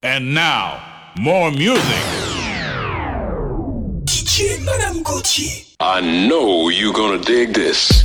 And now, more music. DJ Madame Gauthier. I know you're gonna dig this.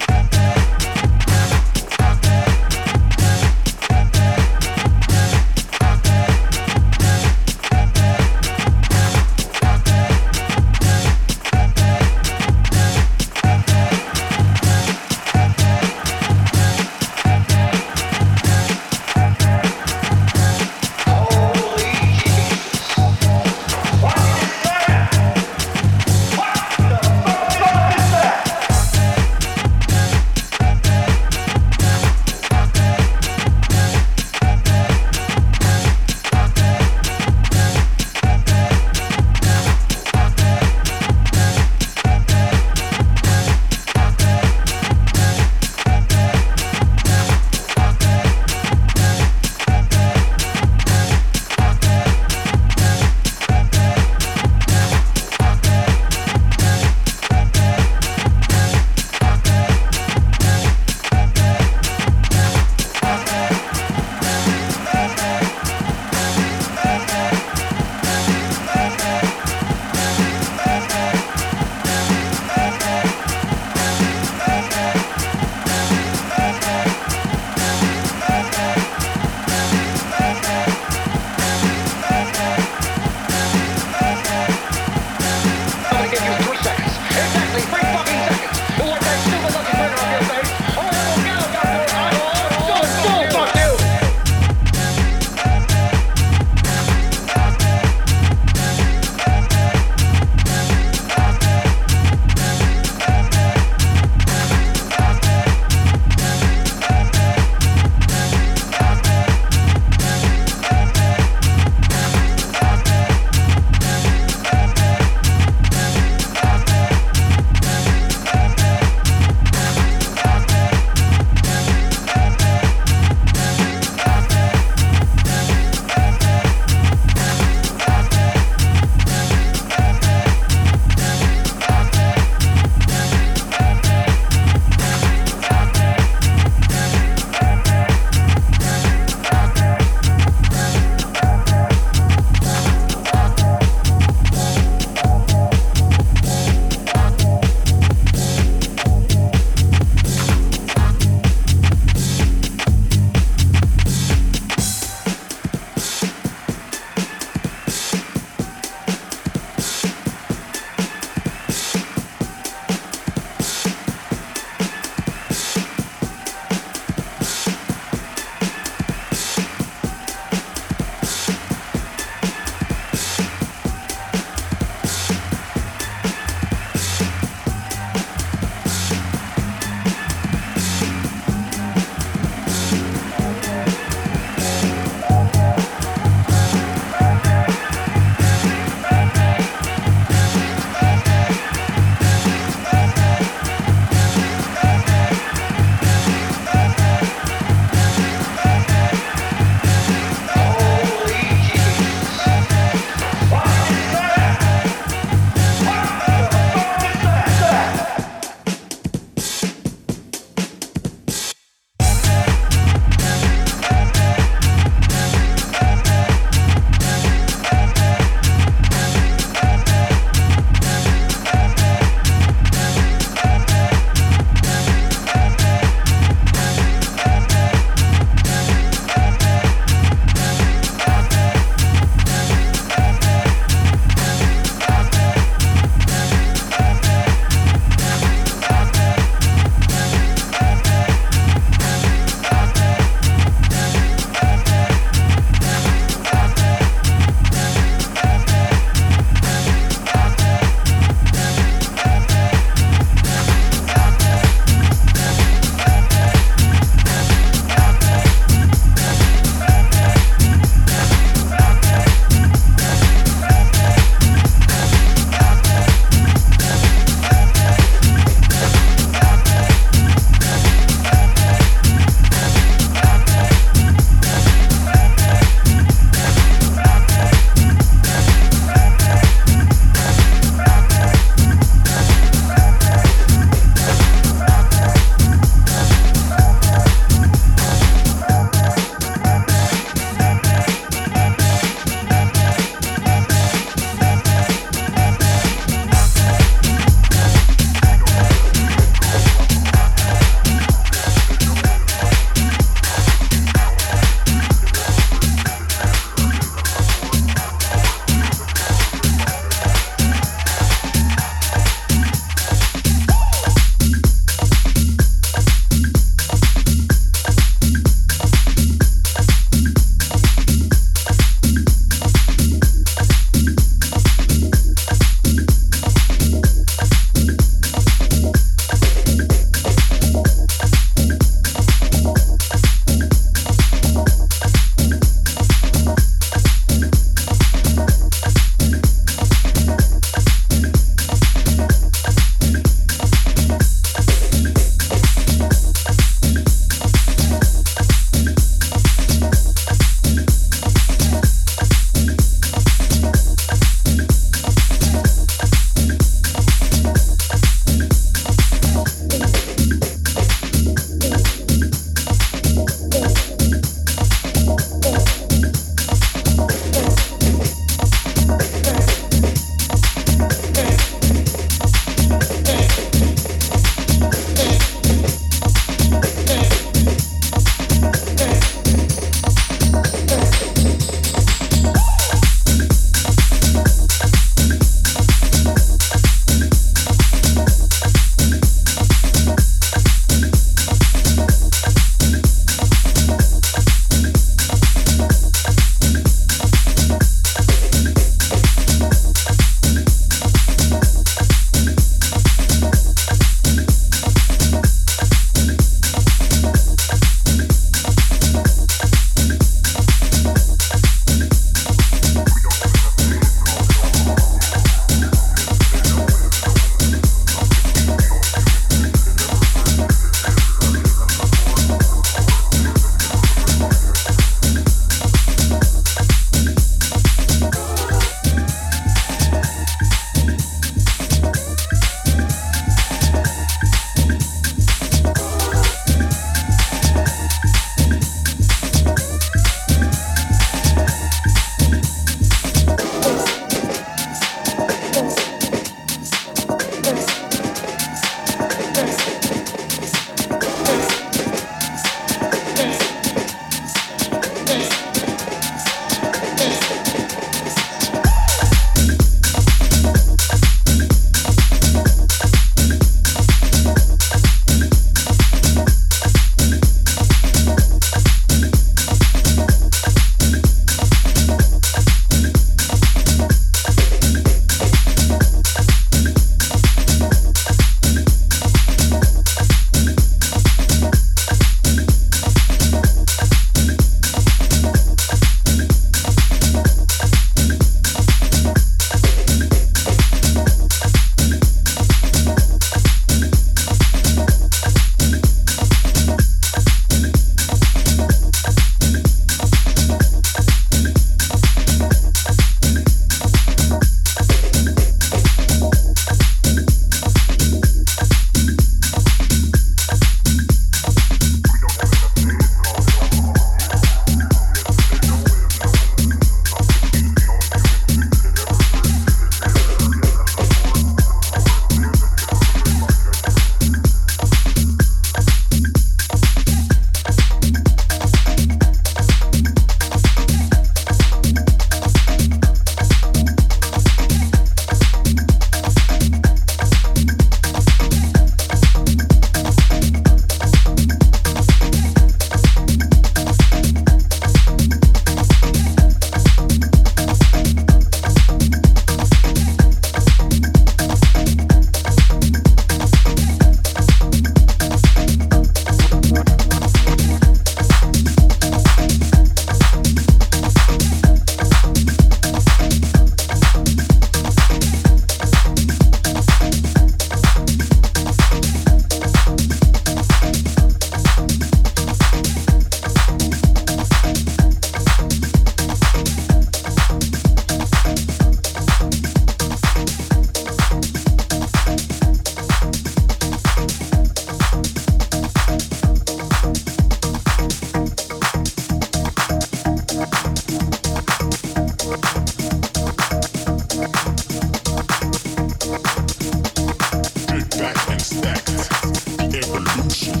Shh.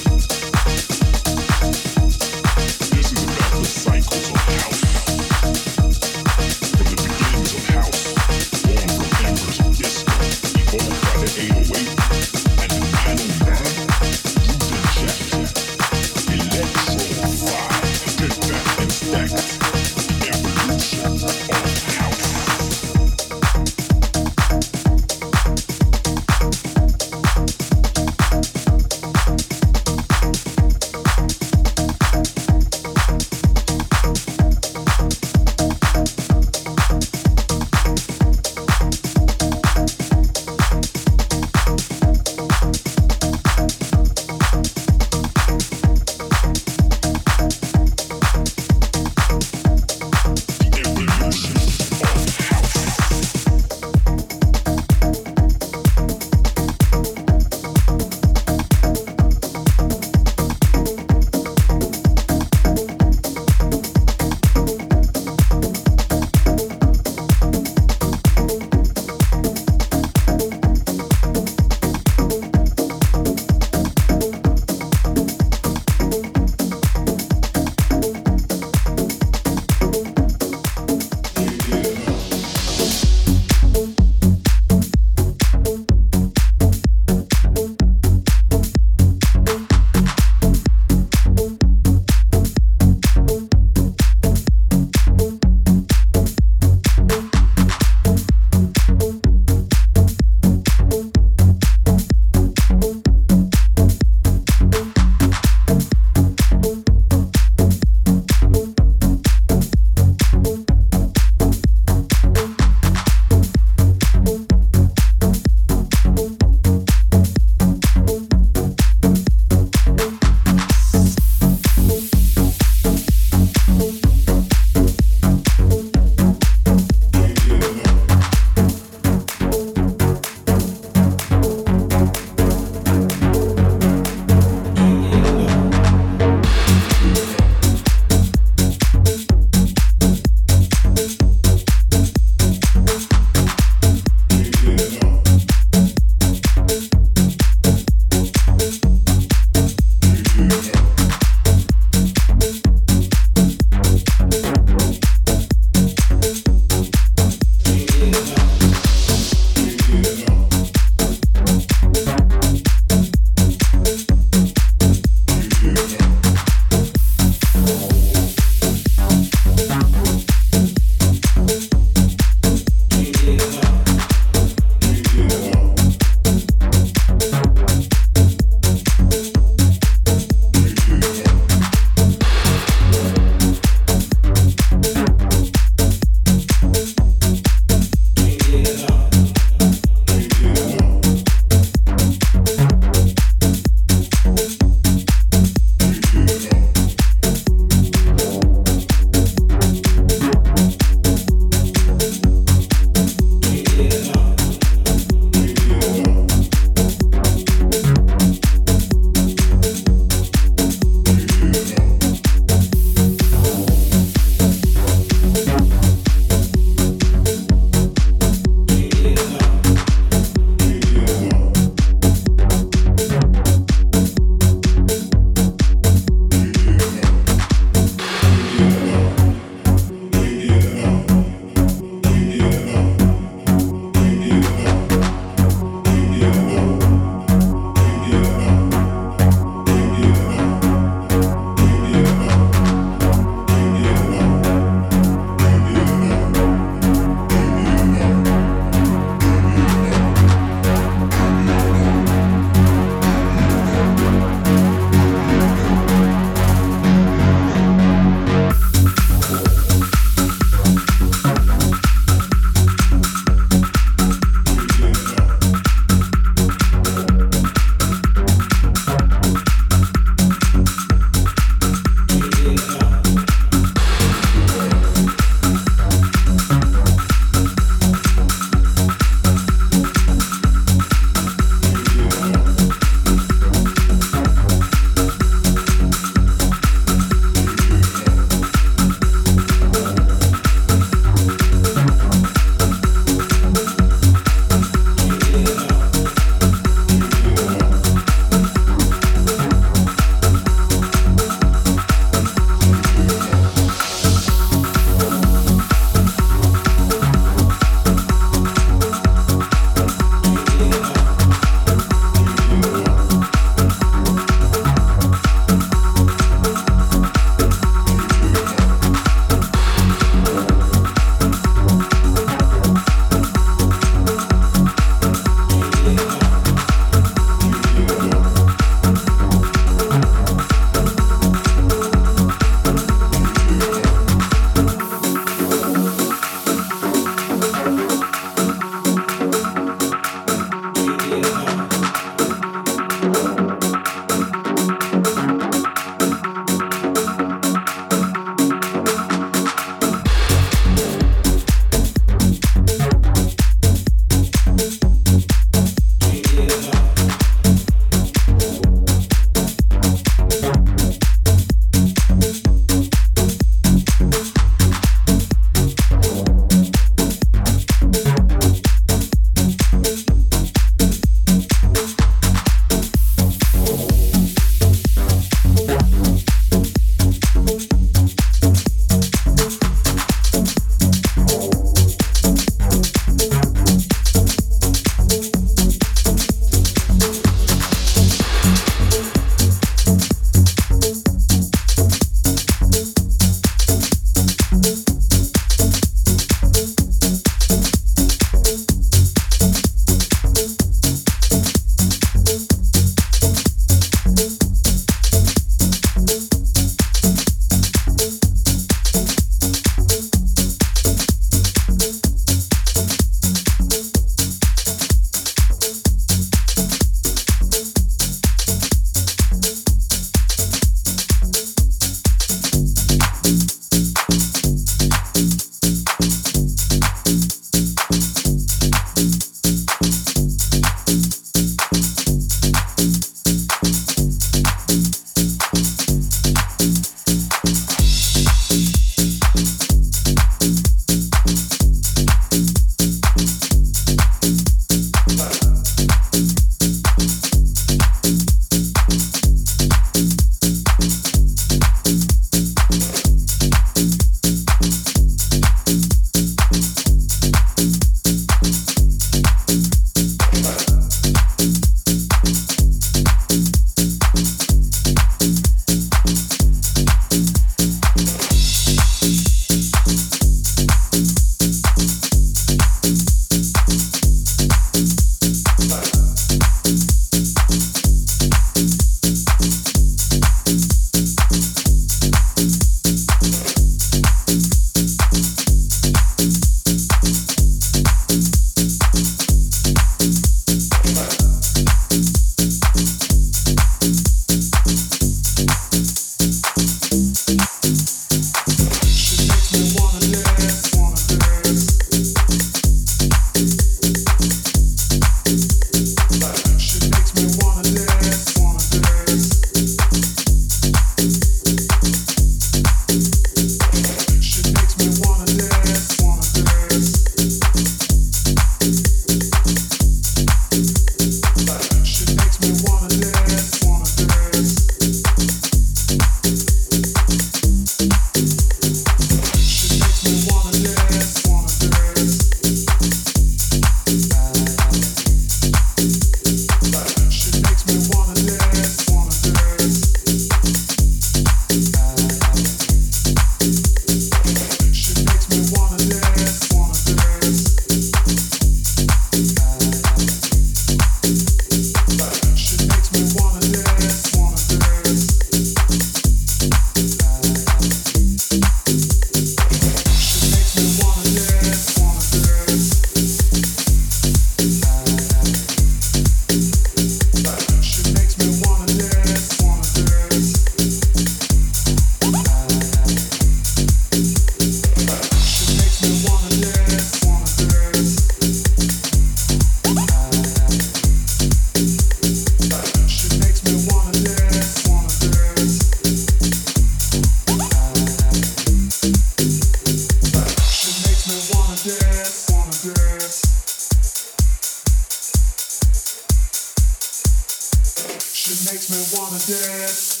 Makes me wanna dance.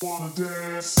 Wanna dance.